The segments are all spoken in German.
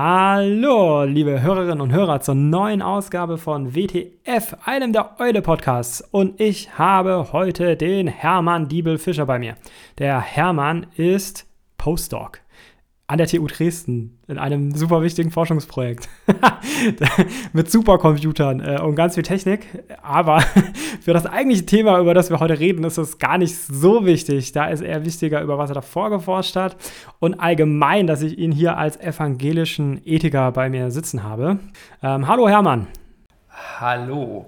Hallo, liebe Hörerinnen und Hörer, zur neuen Ausgabe von WTF, einem der Eule-Podcasts. Und ich habe heute den Hermann Diebel-Fischer bei mir. Der Hermann ist Postdoc an der TU Dresden in einem super wichtigen Forschungsprojekt mit Supercomputern äh, und ganz viel Technik. Aber für das eigentliche Thema, über das wir heute reden, ist es gar nicht so wichtig. Da ist eher wichtiger, über was er davor geforscht hat und allgemein, dass ich ihn hier als evangelischen Ethiker bei mir sitzen habe. Ähm, hallo Hermann. Hallo.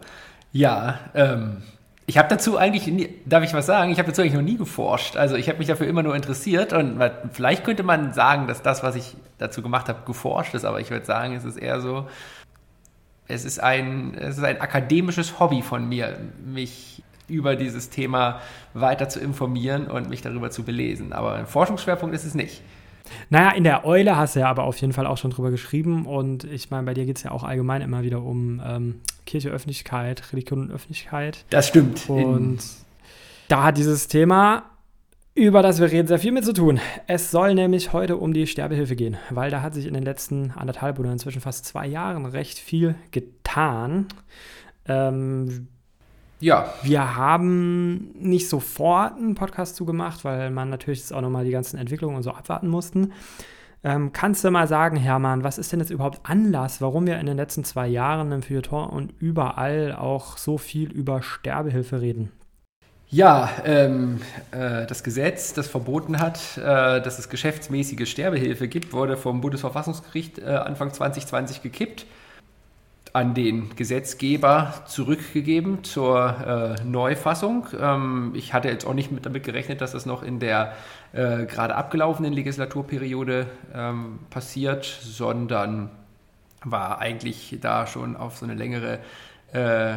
Ja, ähm, ich habe dazu eigentlich, nie, darf ich was sagen? Ich habe dazu eigentlich noch nie geforscht. Also ich habe mich dafür immer nur interessiert und vielleicht könnte man sagen, dass das, was ich dazu gemacht habe, geforscht ist, aber ich würde sagen, es ist eher so, es ist ein, es ist ein akademisches Hobby von mir, mich über dieses Thema weiter zu informieren und mich darüber zu belesen. Aber ein Forschungsschwerpunkt ist es nicht. Naja, in der Eule hast du ja aber auf jeden Fall auch schon drüber geschrieben. Und ich meine, bei dir geht es ja auch allgemein immer wieder um ähm, Kirche, Öffentlichkeit, Religion und Öffentlichkeit. Das stimmt. Und da hat dieses Thema, über das wir reden, sehr viel mit zu tun. Es soll nämlich heute um die Sterbehilfe gehen, weil da hat sich in den letzten anderthalb oder inzwischen fast zwei Jahren recht viel getan. Ähm, ja. Wir haben nicht sofort einen Podcast zugemacht, weil man natürlich jetzt auch nochmal die ganzen Entwicklungen und so abwarten mussten. Ähm, kannst du mal sagen, Hermann, was ist denn jetzt überhaupt Anlass, warum wir in den letzten zwei Jahren im Feuilleton und überall auch so viel über Sterbehilfe reden? Ja, ähm, äh, das Gesetz, das verboten hat, äh, dass es geschäftsmäßige Sterbehilfe gibt, wurde vom Bundesverfassungsgericht äh, Anfang 2020 gekippt an den Gesetzgeber zurückgegeben zur äh, Neufassung. Ähm, ich hatte jetzt auch nicht mit, damit gerechnet, dass das noch in der äh, gerade abgelaufenen Legislaturperiode ähm, passiert, sondern war eigentlich da schon auf so eine längere äh,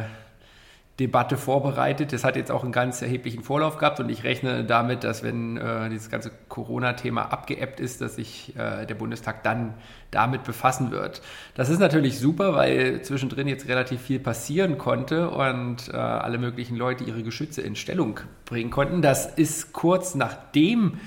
Debatte vorbereitet. Das hat jetzt auch einen ganz erheblichen Vorlauf gehabt und ich rechne damit, dass wenn äh, dieses ganze Corona-Thema abgeebbt ist, dass sich äh, der Bundestag dann damit befassen wird. Das ist natürlich super, weil zwischendrin jetzt relativ viel passieren konnte und äh, alle möglichen Leute ihre Geschütze in Stellung bringen konnten. Das ist kurz nachdem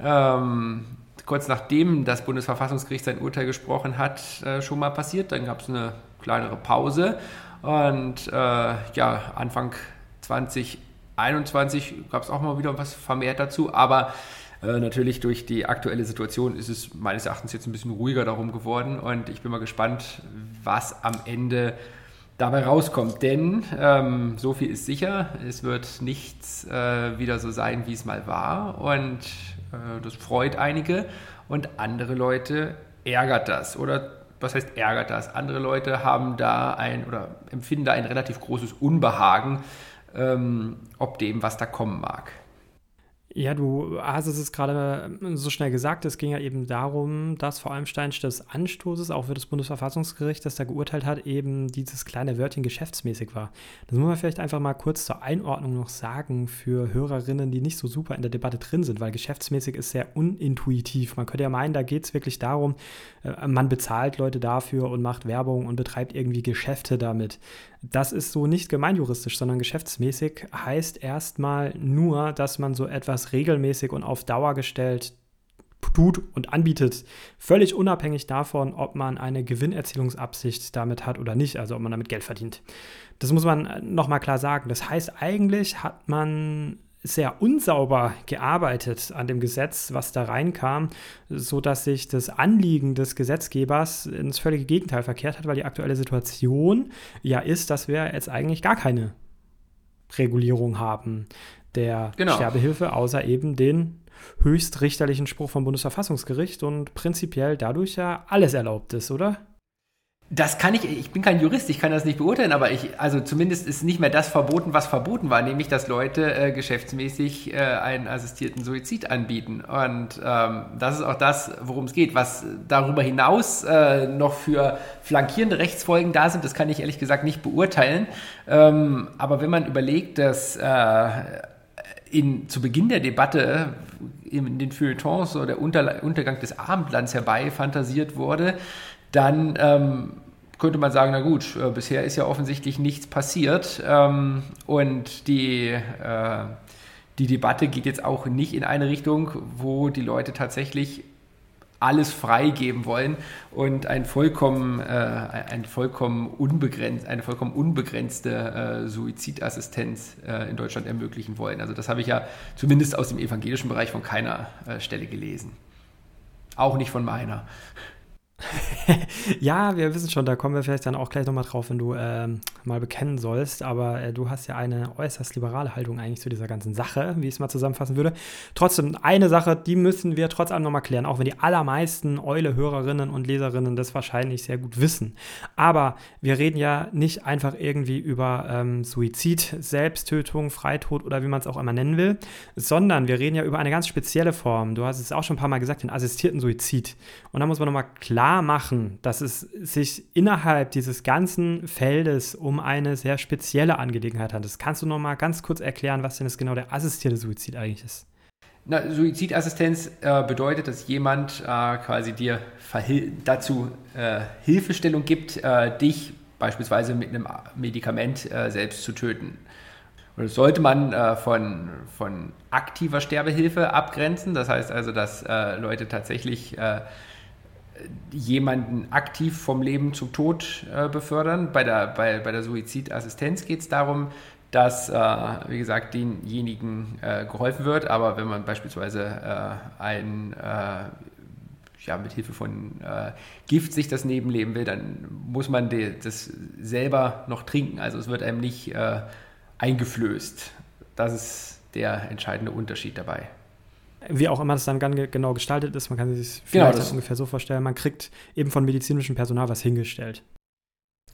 ähm, kurz nachdem das Bundesverfassungsgericht sein Urteil gesprochen hat, äh, schon mal passiert. Dann gab es eine kleinere Pause und äh, ja, Anfang 2021 gab es auch mal wieder was vermehrt dazu, aber äh, natürlich durch die aktuelle Situation ist es meines Erachtens jetzt ein bisschen ruhiger darum geworden. Und ich bin mal gespannt, was am Ende dabei rauskommt. Denn ähm, so viel ist sicher, es wird nichts äh, wieder so sein, wie es mal war. Und äh, das freut einige. Und andere Leute ärgert das. Oder was heißt ärgert das? Andere Leute haben da ein oder empfinden da ein relativ großes Unbehagen, ähm, ob dem, was da kommen mag. Ja, du hast es gerade so schnell gesagt. Es ging ja eben darum, dass vor allem Stein des Anstoßes auch für das Bundesverfassungsgericht, das da geurteilt hat, eben dieses kleine Wörtchen geschäftsmäßig war. Das muss man vielleicht einfach mal kurz zur Einordnung noch sagen für Hörerinnen, die nicht so super in der Debatte drin sind, weil geschäftsmäßig ist sehr unintuitiv. Man könnte ja meinen, da geht es wirklich darum, äh, man bezahlt Leute dafür und macht Werbung und betreibt irgendwie Geschäfte damit. Das ist so nicht gemeinjuristisch, sondern geschäftsmäßig heißt erstmal nur, dass man so etwas regelmäßig und auf Dauer gestellt tut und anbietet, völlig unabhängig davon, ob man eine Gewinnerzielungsabsicht damit hat oder nicht, also ob man damit Geld verdient. Das muss man nochmal klar sagen. Das heißt, eigentlich hat man sehr unsauber gearbeitet an dem Gesetz, was da reinkam, sodass sich das Anliegen des Gesetzgebers ins völlige Gegenteil verkehrt hat, weil die aktuelle Situation ja ist, dass wir jetzt eigentlich gar keine Regulierung haben der genau. Sterbehilfe, außer eben den höchstrichterlichen Spruch vom Bundesverfassungsgericht und prinzipiell dadurch ja alles erlaubt ist, oder? Das kann ich, ich bin kein Jurist, ich kann das nicht beurteilen, aber ich, also zumindest ist nicht mehr das verboten, was verboten war, nämlich dass Leute äh, geschäftsmäßig äh, einen assistierten Suizid anbieten. Und ähm, das ist auch das, worum es geht. Was darüber hinaus äh, noch für flankierende Rechtsfolgen da sind, das kann ich ehrlich gesagt nicht beurteilen. Ähm, aber wenn man überlegt, dass äh, in, zu Beginn der Debatte in den Feuilletons so der Unter, Untergang des Abendlands herbeifantasiert wurde, dann ähm, könnte man sagen, na gut, äh, bisher ist ja offensichtlich nichts passiert ähm, und die, äh, die Debatte geht jetzt auch nicht in eine Richtung, wo die Leute tatsächlich alles freigeben wollen und ein vollkommen, äh, ein vollkommen unbegrenzt, eine vollkommen unbegrenzte äh, Suizidassistenz äh, in Deutschland ermöglichen wollen. Also das habe ich ja zumindest aus dem evangelischen Bereich von keiner äh, Stelle gelesen. Auch nicht von meiner. ja, wir wissen schon, da kommen wir vielleicht dann auch gleich nochmal drauf, wenn du ähm, mal bekennen sollst. Aber äh, du hast ja eine äußerst liberale Haltung eigentlich zu dieser ganzen Sache, wie ich es mal zusammenfassen würde. Trotzdem, eine Sache, die müssen wir trotz allem nochmal klären, auch wenn die allermeisten Eule-Hörerinnen und Leserinnen das wahrscheinlich sehr gut wissen. Aber wir reden ja nicht einfach irgendwie über ähm, Suizid, Selbsttötung, Freitod oder wie man es auch immer nennen will, sondern wir reden ja über eine ganz spezielle Form. Du hast es auch schon ein paar Mal gesagt, den assistierten Suizid. Und da muss man nochmal klar klar machen, dass es sich innerhalb dieses ganzen Feldes um eine sehr spezielle Angelegenheit handelt. Kannst du noch mal ganz kurz erklären, was denn das genau der assistierte Suizid eigentlich ist? Na, Suizidassistenz äh, bedeutet, dass jemand äh, quasi dir dazu äh, Hilfestellung gibt, äh, dich beispielsweise mit einem Medikament äh, selbst zu töten. Und das sollte man äh, von, von aktiver Sterbehilfe abgrenzen. Das heißt also, dass Leute tatsächlich jemanden aktiv vom Leben zum Tod äh, befördern. Bei der, bei, bei der Suizidassistenz geht es darum, dass, äh, wie gesagt, denjenigen äh, geholfen wird. Aber wenn man beispielsweise äh, ein, äh, ja, mit Hilfe von äh, Gift sich das Leben leben will, dann muss man die, das selber noch trinken. Also es wird einem nicht eingeflößt. Das ist der entscheidende Unterschied dabei wie auch immer das dann genau gestaltet ist, man kann sich genau, vielleicht genau, ungefähr so vorstellen, man kriegt eben von medizinischem Personal was hingestellt.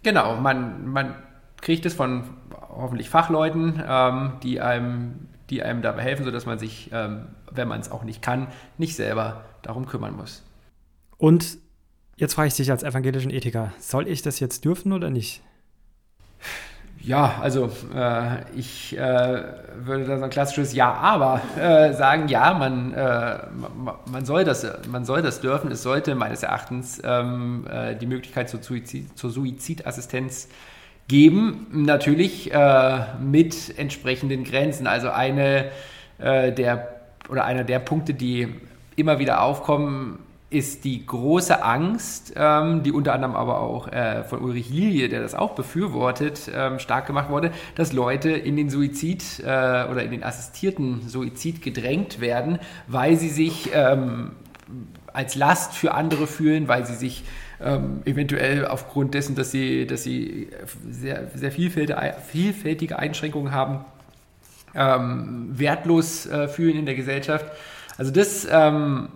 Genau, man, man kriegt es von hoffentlich Fachleuten, ähm, die, einem, die einem dabei helfen, sodass man sich, ähm, wenn man es auch nicht kann, nicht selber darum kümmern muss. Und jetzt frage ich dich als evangelischen Ethiker, soll ich das jetzt dürfen oder nicht? Ja, also äh, ich äh, würde da so ein klassisches Ja, aber äh, sagen, ja, man, äh, man, soll das, man soll das dürfen. Es sollte meines Erachtens ähm, äh, die Möglichkeit zur, Suizid, zur Suizidassistenz geben. Natürlich äh, mit entsprechenden Grenzen. Also eine der oder einer der Punkte, die immer wieder aufkommen, ist die große Angst, ähm, die unter anderem aber auch äh, von Ulrich Lilie, der das auch befürwortet, ähm, stark gemacht wurde, dass Leute in den Suizid äh, oder in den assistierten Suizid gedrängt werden, weil sie sich ähm, als Last für andere fühlen, weil sie sich ähm, eventuell aufgrund dessen, dass sie, dass sie sehr, sehr vielfältige, Einschränkungen haben, ähm, wertlos äh, fühlen in der Gesellschaft. Also das ähm,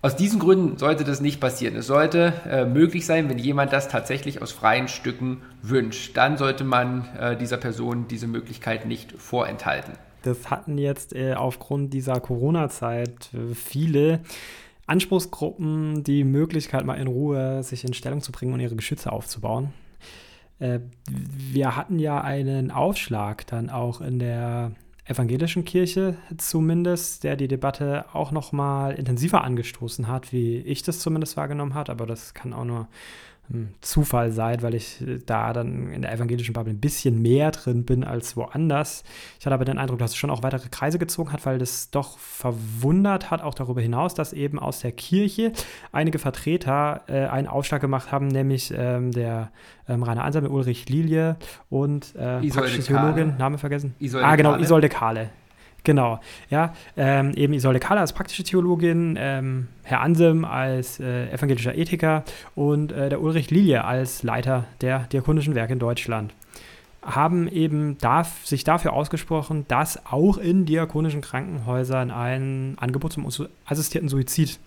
aus diesen Gründen sollte das nicht passieren. Es sollte äh, möglich sein, wenn jemand das tatsächlich aus freien Stücken wünscht. Dann sollte man äh, dieser Person diese Möglichkeit nicht vorenthalten. Das hatten jetzt äh, aufgrund dieser Corona-Zeit äh, viele Anspruchsgruppen die Möglichkeit, mal in Ruhe sich in Stellung zu bringen und ihre Geschütze aufzubauen. Äh, wir hatten ja einen Aufschlag dann auch in der evangelischen Kirche zumindest, der die Debatte auch noch mal intensiver angestoßen hat, wie ich das zumindest wahrgenommen habe. Aber das kann auch nur Zufall seid, weil ich äh, da dann in der evangelischen Bubble ein bisschen mehr drin bin als woanders. Ich hatte aber den Eindruck, dass es schon auch weitere Kreise gezogen hat, weil das doch verwundert hat, auch darüber hinaus, dass eben aus der Kirche einige Vertreter äh, einen Aufschlag gemacht haben, nämlich ähm, der ähm, Rainer Anselme, Ulrich Lilie und äh, Theologin, Name vergessen. Isolde ah, genau. Isolde Kahle. Genau, ja, ähm, eben Isolde Kalle als praktische Theologin, ähm, Herr Ansem als äh, evangelischer Ethiker und äh, der Ulrich Lilie als Leiter der diakonischen Werke in Deutschland haben eben darf, sich dafür ausgesprochen, dass auch in diakonischen Krankenhäusern ein Angebot zum assistierten Suizid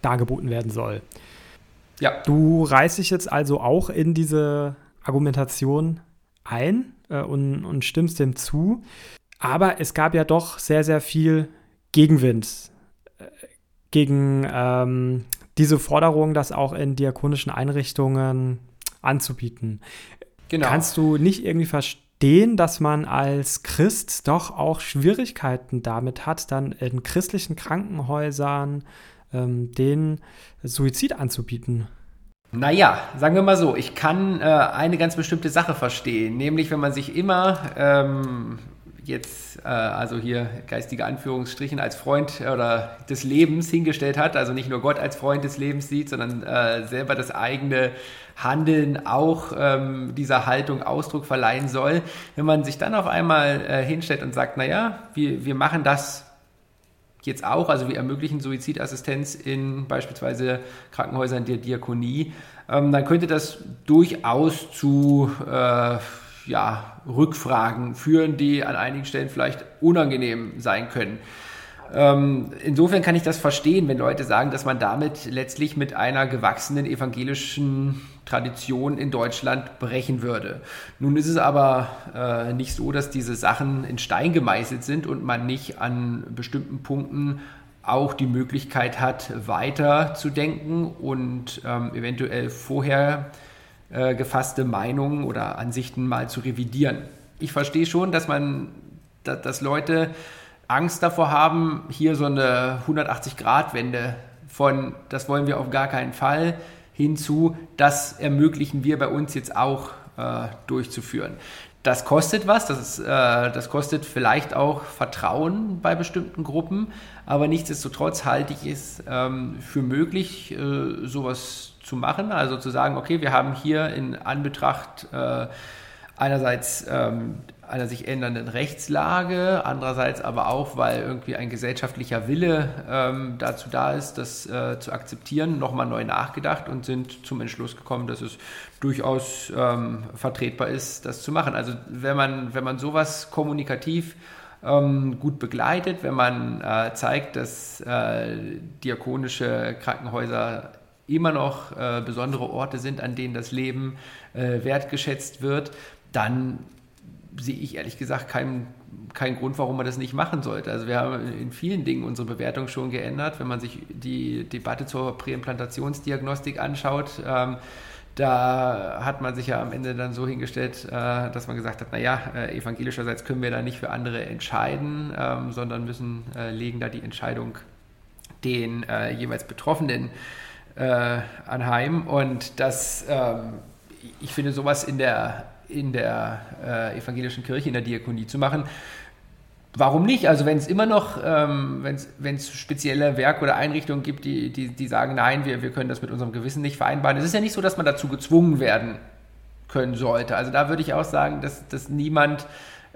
dargeboten werden soll. Ja. Du reißt dich jetzt also auch in diese Argumentation ein äh, und, und stimmst dem zu. Aber es gab ja doch sehr, sehr viel Gegenwind äh, gegen ähm, diese Forderung, das auch in diakonischen Einrichtungen anzubieten. Genau. Kannst du nicht irgendwie verstehen, dass man als Christ doch auch Schwierigkeiten damit hat, dann in christlichen Krankenhäusern ähm, den Suizid anzubieten? Naja, sagen wir mal so, ich kann äh, eine ganz bestimmte Sache verstehen, nämlich wenn man sich immer ähm, jetzt äh, also hier geistige Anführungsstrichen als Freund oder des Lebens hingestellt hat, also nicht nur Gott als Freund des Lebens sieht, sondern äh, selber das eigene Handeln auch ähm, dieser Haltung Ausdruck verleihen soll. Wenn man sich dann auf einmal äh, hinstellt und sagt, naja, wir, wir machen das jetzt auch, also wir ermöglichen Suizidassistenz in beispielsweise Krankenhäusern der Diakonie, ähm, dann könnte das durchaus zu äh, ja, Rückfragen führen, die an einigen Stellen vielleicht unangenehm sein können. Ähm, insofern kann ich das verstehen, wenn Leute sagen, dass man damit letztlich mit einer gewachsenen evangelischen Tradition in Deutschland brechen würde. Nun ist es aber äh, nicht so, dass diese Sachen in Stein gemeißelt sind und man nicht an bestimmten Punkten auch die Möglichkeit hat, weiter zu denken und ähm, eventuell vorher äh, gefasste Meinungen oder Ansichten mal zu revidieren. Ich verstehe schon, dass man, dass, dass Leute Angst davor haben, hier so eine 180-Grad-Wende von, das wollen wir auf gar keinen Fall, hinzu, das ermöglichen wir bei uns jetzt auch äh, durchzuführen. Das kostet was, das, ist, äh, das kostet vielleicht auch Vertrauen bei bestimmten Gruppen, aber nichtsdestotrotz halte ich es ähm, für möglich, äh, sowas zu machen. Also zu sagen, okay, wir haben hier in Anbetracht äh, einerseits ähm, einer sich ändernden Rechtslage, andererseits aber auch, weil irgendwie ein gesellschaftlicher Wille ähm, dazu da ist, das äh, zu akzeptieren, nochmal neu nachgedacht und sind zum Entschluss gekommen, dass es durchaus ähm, vertretbar ist, das zu machen. Also wenn man, wenn man sowas kommunikativ ähm, gut begleitet, wenn man äh, zeigt, dass äh, diakonische Krankenhäuser immer noch äh, besondere Orte sind, an denen das Leben äh, wertgeschätzt wird, dann sehe ich ehrlich gesagt keinen kein Grund, warum man das nicht machen sollte. Also wir haben in vielen Dingen unsere Bewertung schon geändert. Wenn man sich die Debatte zur Präimplantationsdiagnostik anschaut, ähm, da hat man sich ja am Ende dann so hingestellt, äh, dass man gesagt hat, naja, äh, evangelischerseits können wir da nicht für andere entscheiden, ähm, sondern müssen, äh, legen da die Entscheidung den äh, jeweils Betroffenen äh, anheim. Und das, ähm, ich finde sowas in der in der äh, evangelischen Kirche, in der Diakonie zu machen. Warum nicht? Also wenn es immer noch, ähm, wenn es spezielle Werke oder Einrichtungen gibt, die, die, die sagen, nein, wir, wir können das mit unserem Gewissen nicht vereinbaren. Es ist ja nicht so, dass man dazu gezwungen werden können sollte. Also da würde ich auch sagen, dass, dass, niemand,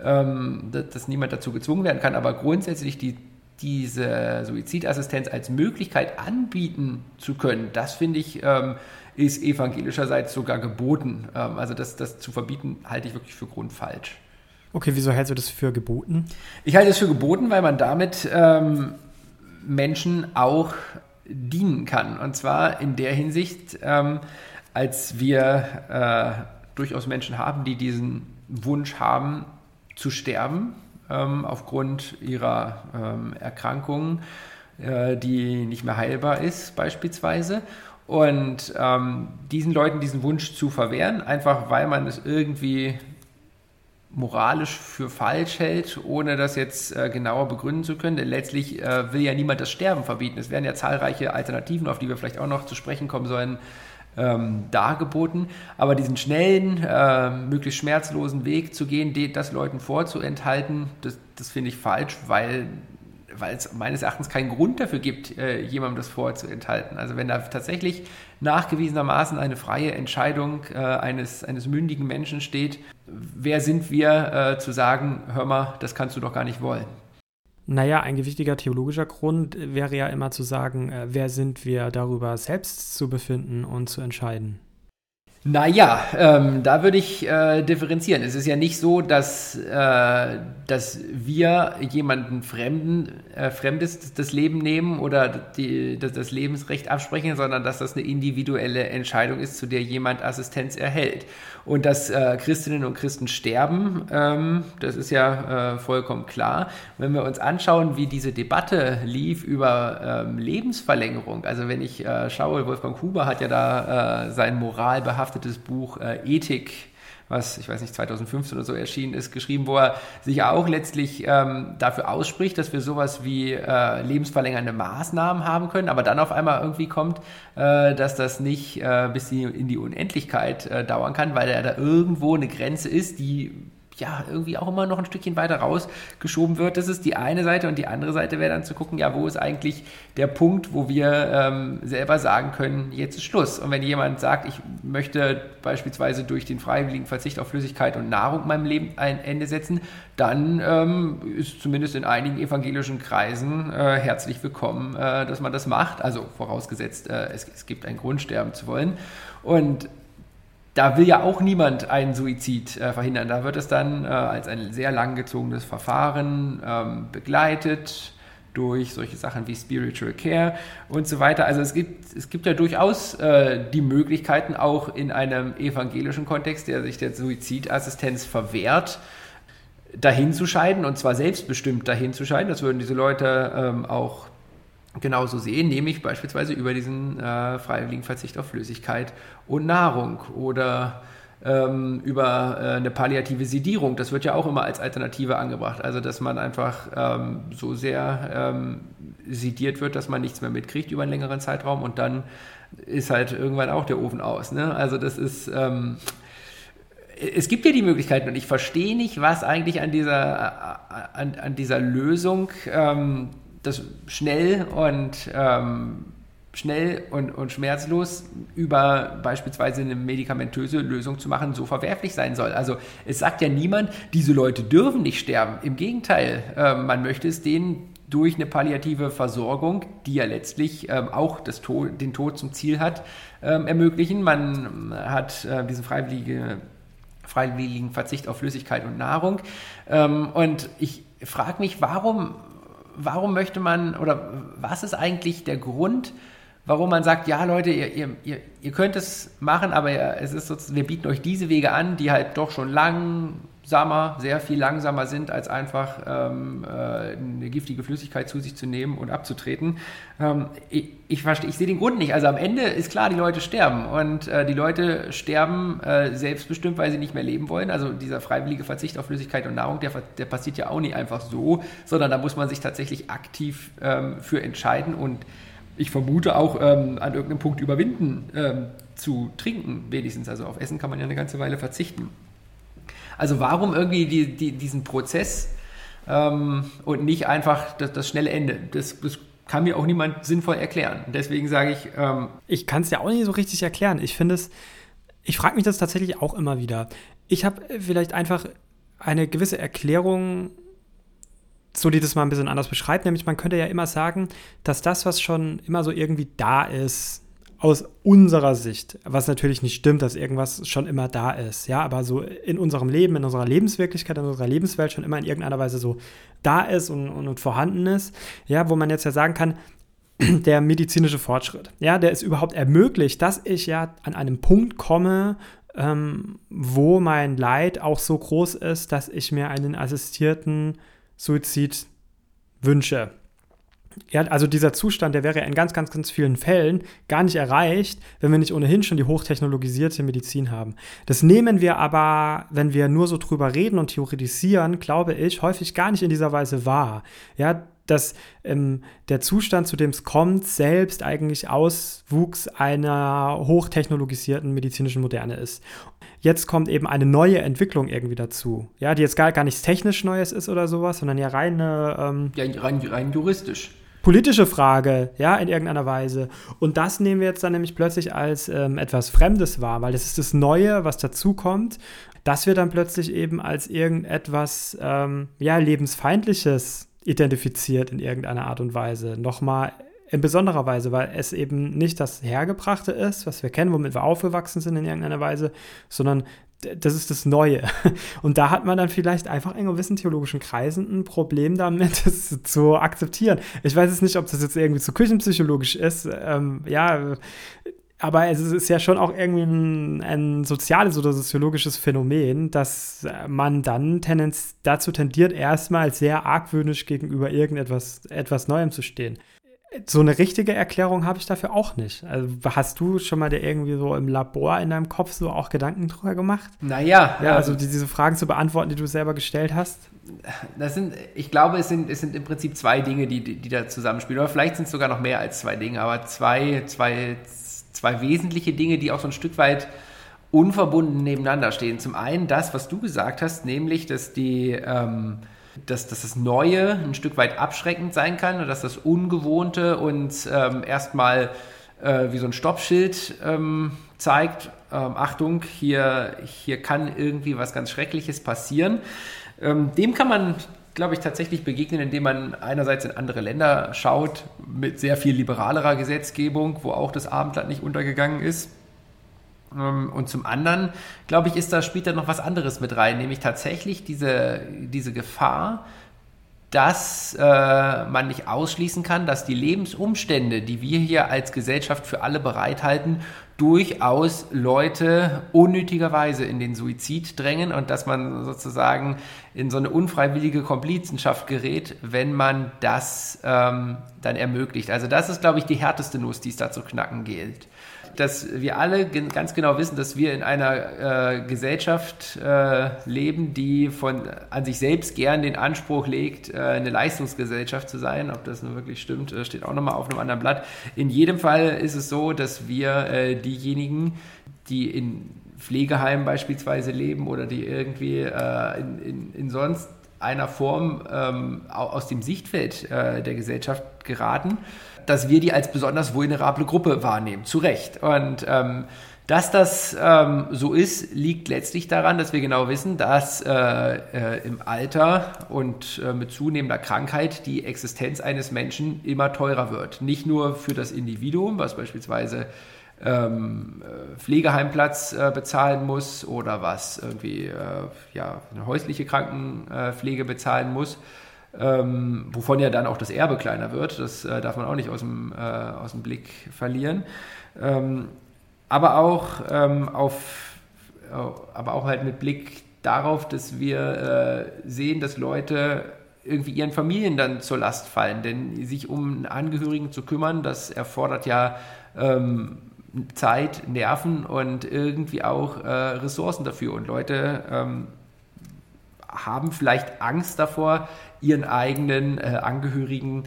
ähm, dass, dass niemand dazu gezwungen werden kann. Aber grundsätzlich die, diese Suizidassistenz als Möglichkeit anbieten zu können, das finde ich ähm, ist evangelischerseits sogar geboten. Ähm, also das, das zu verbieten, halte ich wirklich für grundfalsch. Okay, wieso hältst du das für geboten? Ich halte es für geboten, weil man damit ähm, Menschen auch dienen kann. Und zwar in der Hinsicht, ähm, als wir äh, durchaus Menschen haben, die diesen Wunsch haben, zu sterben ähm, aufgrund ihrer ähm, Erkrankung, äh, die nicht mehr heilbar ist beispielsweise. Und ähm, diesen Leuten diesen Wunsch zu verwehren, einfach weil man es irgendwie moralisch für falsch hält, ohne das jetzt äh, genauer begründen zu können. Denn letztlich äh, will ja niemand das Sterben verbieten. Es werden ja zahlreiche Alternativen, auf die wir vielleicht auch noch zu sprechen kommen sollen, ähm, dargeboten. Aber diesen schnellen, äh, möglichst schmerzlosen Weg zu gehen, das Leuten vorzuenthalten, das, das finde ich falsch, weil weil es meines Erachtens keinen Grund dafür gibt, äh, jemandem das vorzuenthalten. Also wenn da tatsächlich nachgewiesenermaßen eine freie Entscheidung äh, eines, eines mündigen Menschen steht, wer sind wir äh, zu sagen, hör mal, das kannst du doch gar nicht wollen. Naja, ein gewichtiger theologischer Grund wäre ja immer zu sagen, äh, wer sind wir darüber selbst zu befinden und zu entscheiden. Naja, ähm, da würde ich äh, differenzieren. Es ist ja nicht so, dass, äh, dass wir jemanden Fremden, äh, Fremdes das Leben nehmen oder die, das, das Lebensrecht absprechen, sondern dass das eine individuelle Entscheidung ist, zu der jemand Assistenz erhält. Und dass äh, Christinnen und Christen sterben, ähm, das ist ja äh, vollkommen klar. Wenn wir uns anschauen, wie diese Debatte lief über ähm, Lebensverlängerung, also wenn ich äh, schaue, Wolfgang Huber hat ja da äh, sein moralbehaftetes Buch äh, Ethik was ich weiß nicht 2015 oder so erschienen ist, geschrieben, wo er sich auch letztlich ähm, dafür ausspricht, dass wir sowas wie äh, lebensverlängernde Maßnahmen haben können, aber dann auf einmal irgendwie kommt, äh, dass das nicht äh, bis in die Unendlichkeit äh, dauern kann, weil da irgendwo eine Grenze ist, die ja, irgendwie auch immer noch ein Stückchen weiter rausgeschoben wird. Das ist die eine Seite und die andere Seite wäre dann zu gucken, ja, wo ist eigentlich der Punkt, wo wir ähm, selber sagen können, jetzt ist Schluss. Und wenn jemand sagt, ich möchte beispielsweise durch den freiwilligen Verzicht auf Flüssigkeit und Nahrung meinem Leben ein Ende setzen, dann ähm, ist zumindest in einigen evangelischen Kreisen äh, herzlich willkommen, äh, dass man das macht. Also vorausgesetzt, äh, es, es gibt einen Grund, sterben zu wollen. Und da will ja auch niemand einen Suizid äh, verhindern. Da wird es dann äh, als ein sehr langgezogenes Verfahren ähm, begleitet durch solche Sachen wie Spiritual Care und so weiter. Also es gibt, es gibt ja durchaus äh, die Möglichkeiten, auch in einem evangelischen Kontext, der sich der Suizidassistenz verwehrt, dahin zu scheiden und zwar selbstbestimmt dahin zu scheiden. Das würden diese Leute ähm, auch genauso sehen, nämlich beispielsweise über diesen äh, freiwilligen Verzicht auf Flüssigkeit und Nahrung oder ähm, über äh, eine palliative Sedierung. Das wird ja auch immer als Alternative angebracht. Also, dass man einfach ähm, so sehr ähm, sediert wird, dass man nichts mehr mitkriegt über einen längeren Zeitraum und dann ist halt irgendwann auch der Ofen aus. Ne? Also, das ist ähm, es gibt ja die Möglichkeiten und ich verstehe nicht, was eigentlich an dieser, an, an dieser Lösung ähm, das schnell und ähm, schnell und, und schmerzlos über beispielsweise eine medikamentöse Lösung zu machen, so verwerflich sein soll. Also es sagt ja niemand, diese Leute dürfen nicht sterben. Im Gegenteil, äh, man möchte es denen durch eine palliative Versorgung, die ja letztlich ähm, auch Tod, den Tod zum Ziel hat, ähm, ermöglichen. Man hat äh, diesen freiwillige, freiwilligen Verzicht auf Flüssigkeit und Nahrung. Ähm, und ich frage mich, warum warum möchte man oder was ist eigentlich der Grund, warum man sagt, ja Leute, ihr, ihr, ihr könnt es machen, aber es ist sozusagen, wir bieten euch diese Wege an, die halt doch schon langsamer, sehr viel langsamer sind, als einfach ähm, äh, eine giftige Flüssigkeit zu sich zu nehmen und abzutreten. Ähm, ich, ich, ich sehe den Grund nicht. Also am Ende ist klar, die Leute sterben und äh, die Leute sterben äh, selbstbestimmt, weil sie nicht mehr leben wollen. Also dieser freiwillige Verzicht auf Flüssigkeit und Nahrung, der, der passiert ja auch nicht einfach so, sondern da muss man sich tatsächlich aktiv ähm, für entscheiden und ich vermute auch ähm, an irgendeinem Punkt überwinden ähm, zu trinken, wenigstens. Also auf Essen kann man ja eine ganze Weile verzichten. Also warum irgendwie die, die, diesen Prozess ähm, und nicht einfach das, das schnelle Ende? Das, das, kann mir auch niemand sinnvoll erklären. Deswegen sage ich. Ähm, ich kann es ja auch nicht so richtig erklären. Ich finde es, ich frage mich das tatsächlich auch immer wieder. Ich habe vielleicht einfach eine gewisse Erklärung so die das mal ein bisschen anders beschreibt, nämlich man könnte ja immer sagen, dass das, was schon immer so irgendwie da ist, aus unserer Sicht, was natürlich nicht stimmt, dass irgendwas schon immer da ist, ja, aber so in unserem Leben, in unserer Lebenswirklichkeit, in unserer Lebenswelt schon immer in irgendeiner Weise so da ist und, und, und vorhanden ist, ja, wo man jetzt ja sagen kann, der medizinische Fortschritt, ja, der ist überhaupt ermöglicht, dass ich ja an einem Punkt komme, ähm, wo mein Leid auch so groß ist, dass ich mir einen assistierten Suizid wünsche. Ja, also dieser Zustand, der wäre in ganz, ganz, ganz vielen Fällen gar nicht erreicht, wenn wir nicht ohnehin schon die hochtechnologisierte Medizin haben. Das nehmen wir aber, wenn wir nur so drüber reden und theoretisieren, glaube ich, häufig gar nicht in dieser Weise wahr. Ja, dass ähm, der Zustand, zu dem es kommt, selbst eigentlich Auswuchs einer hochtechnologisierten medizinischen Moderne ist jetzt kommt eben eine neue Entwicklung irgendwie dazu. Ja, die jetzt gar, gar nichts technisch Neues ist oder sowas, sondern ja reine. Ähm, ja, rein, rein juristisch. Politische Frage, ja, in irgendeiner Weise. Und das nehmen wir jetzt dann nämlich plötzlich als ähm, etwas Fremdes wahr, weil das ist das Neue, was dazukommt. Das wird dann plötzlich eben als irgendetwas, ähm, ja, lebensfeindliches identifiziert in irgendeiner Art und Weise. Nochmal in besonderer Weise, weil es eben nicht das Hergebrachte ist, was wir kennen, womit wir aufgewachsen sind in irgendeiner Weise, sondern das ist das Neue. Und da hat man dann vielleicht einfach in gewissen theologischen Kreisen ein Problem damit, das zu akzeptieren. Ich weiß jetzt nicht, ob das jetzt irgendwie zu küchenpsychologisch ist. Ähm, ja, aber es ist ja schon auch irgendwie ein, ein, soziales oder soziologisches Phänomen, dass man dann tendenz dazu tendiert, erstmal sehr argwöhnisch gegenüber irgendetwas etwas Neuem zu stehen so eine richtige Erklärung habe ich dafür auch nicht. Also hast du schon mal dir irgendwie so im Labor in deinem Kopf so auch Gedanken drüber gemacht? Naja. Ja, also die, diese Fragen zu beantworten, die du selber gestellt hast? Das sind, ich glaube, es sind, es sind im Prinzip zwei Dinge, die, die, die da zusammenspielen. Oder vielleicht sind es sogar noch mehr als zwei Dinge, aber zwei, zwei, zwei wesentliche Dinge, die auch so ein Stück weit unverbunden nebeneinander stehen. Zum einen das, was du gesagt hast, nämlich, dass die ähm, dass, dass das Neue ein Stück weit abschreckend sein kann und dass das Ungewohnte uns ähm, erstmal äh, wie so ein Stoppschild ähm, zeigt, ähm, Achtung, hier, hier kann irgendwie was ganz Schreckliches passieren. Ähm, dem kann man, glaube ich, tatsächlich begegnen, indem man einerseits in andere Länder schaut, mit sehr viel liberalerer Gesetzgebung, wo auch das Abendland nicht untergegangen ist. Ähm, und zum anderen, glaube ich, ist da, da noch was anderes mit rein, nämlich tatsächlich diese, diese Gefahr, dass äh, man nicht ausschließen kann, dass die Lebensumstände, die wir hier als Gesellschaft für alle bereithalten, durchaus Leute unnötigerweise in den Suizid drängen und dass man sozusagen in so eine unfreiwillige Komplizenschaft gerät, wenn man das ähm, dann ermöglicht. Also das ist, glaube ich, die härteste Nuss, die es da zu knacken gilt dass wir alle ganz genau wissen, dass wir in einer äh, Gesellschaft äh, leben, die von an sich selbst gern den Anspruch legt, äh, eine Leistungsgesellschaft zu sein. Ob das nun wirklich stimmt, äh, steht auch nochmal auf einem anderen Blatt. In jedem Fall ist es so, dass wir äh, diejenigen, die in Pflegeheimen beispielsweise leben oder die irgendwie äh, in, in, in sonst einer Form ähm, aus dem Sichtfeld der Gesellschaft geraten, dass wir die als besonders vulnerable Gruppe wahrnehmen, zu Recht. Und ähm, dass das ähm, so ist, liegt letztlich daran, dass wir genau wissen, dass äh, äh, im Alter und äh, mit zunehmender Krankheit die Existenz eines Menschen immer teurer wird. Nicht nur für das Individuum, was beispielsweise ähm, äh, Pflegeheimplatz äh, bezahlen muss oder was irgendwie äh, ja, eine häusliche Krankenpflege bezahlen muss, ähm, wovon ja dann auch das Erbe kleiner wird. Das äh, darf man auch nicht aus dem, äh, aus dem Blick verlieren. Ähm, aber auch ähm, auf, äh, aber auch halt mit Blick darauf, dass wir äh, sehen, dass Leute irgendwie ihren Familien dann zur Last fallen. Denn sich um Angehörigen zu kümmern, das erfordert ja ähm, Zeit, Nerven und irgendwie auch äh, Ressourcen dafür. Und Leute ähm, haben vielleicht Angst davor, ihren eigenen äh, Angehörigen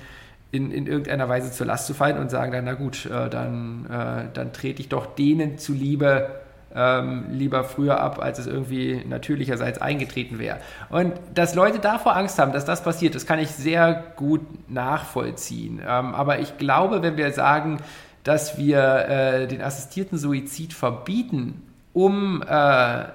in, in irgendeiner Weise zur Last zu fallen und sagen dann, na gut, äh, dann, äh, dann trete ich doch denen zuliebe ähm, lieber früher ab, als es irgendwie natürlicherseits eingetreten wäre. Und dass Leute davor Angst haben, dass das passiert, das kann ich sehr gut nachvollziehen. Ähm, aber ich glaube, wenn wir sagen, dass wir äh, den assistierten Suizid verbieten, um, äh,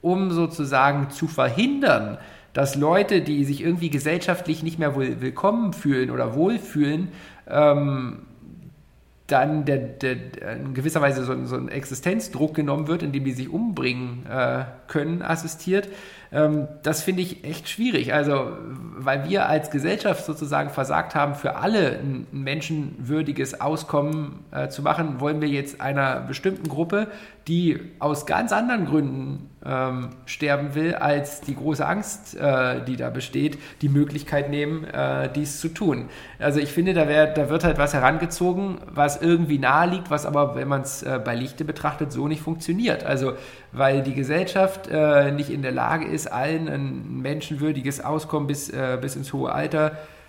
um sozusagen zu verhindern, dass Leute, die sich irgendwie gesellschaftlich nicht mehr willkommen fühlen oder wohlfühlen, ähm, dann der, der, in gewisser Weise so, so, ein Existenzdruck genommen wird, indem die sich umbringen äh, können, assistiert. Ähm, das finde ich echt schwierig. Also, weil wir als Gesellschaft sozusagen versagt haben, für alle ein menschenwürdiges Auskommen äh, zu machen, wollen wir jetzt einer bestimmten Gruppe, die aus ganz anderen Gründen ähm, sterben will, als die große Angst, äh, die da besteht, die Möglichkeit nehmen, äh, dies zu tun. Also ich finde, da, wär, da wird halt was herangezogen, was irgendwie nahe liegt, was aber, wenn man es äh, bei Lichte betrachtet, so nicht funktioniert. Also weil die Gesellschaft äh, nicht in der Lage ist, allen ein menschenwürdiges Auskommen bis, äh, bis ins hohe Alter äh,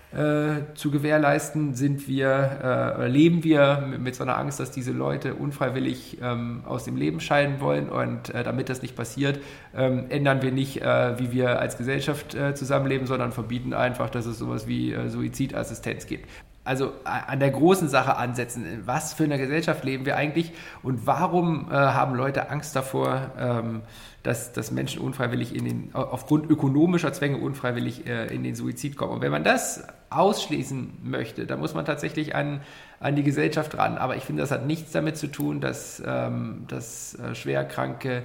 zu gewährleisten, sind wir äh, leben wir mit, mit, so einer Angst, dass diese Leute unfreiwillig ähm, aus dem Leben scheiden wollen und äh, damit das nicht passiert, ähm, ändern wir nicht, äh, wie wir als Gesellschaft äh, zusammenleben, sondern verbieten einfach, dass es sowas wie äh, Suizidassistenz gibt? Also an der großen Sache ansetzen. In was für eine Gesellschaft leben wir eigentlich? Und warum äh, haben Leute Angst davor, ähm, dass, dass Menschen unfreiwillig in den, aufgrund ökonomischer Zwänge unfreiwillig äh, in den Suizid kommen? Und wenn man das ausschließen möchte, dann muss man tatsächlich an, an die Gesellschaft ran. Aber ich finde, das hat nichts damit zu tun, dass, ähm, dass äh, schwerkranke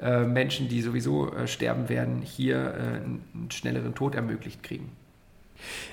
äh, Menschen, die sowieso äh, sterben werden, hier äh, einen schnelleren Tod ermöglicht kriegen.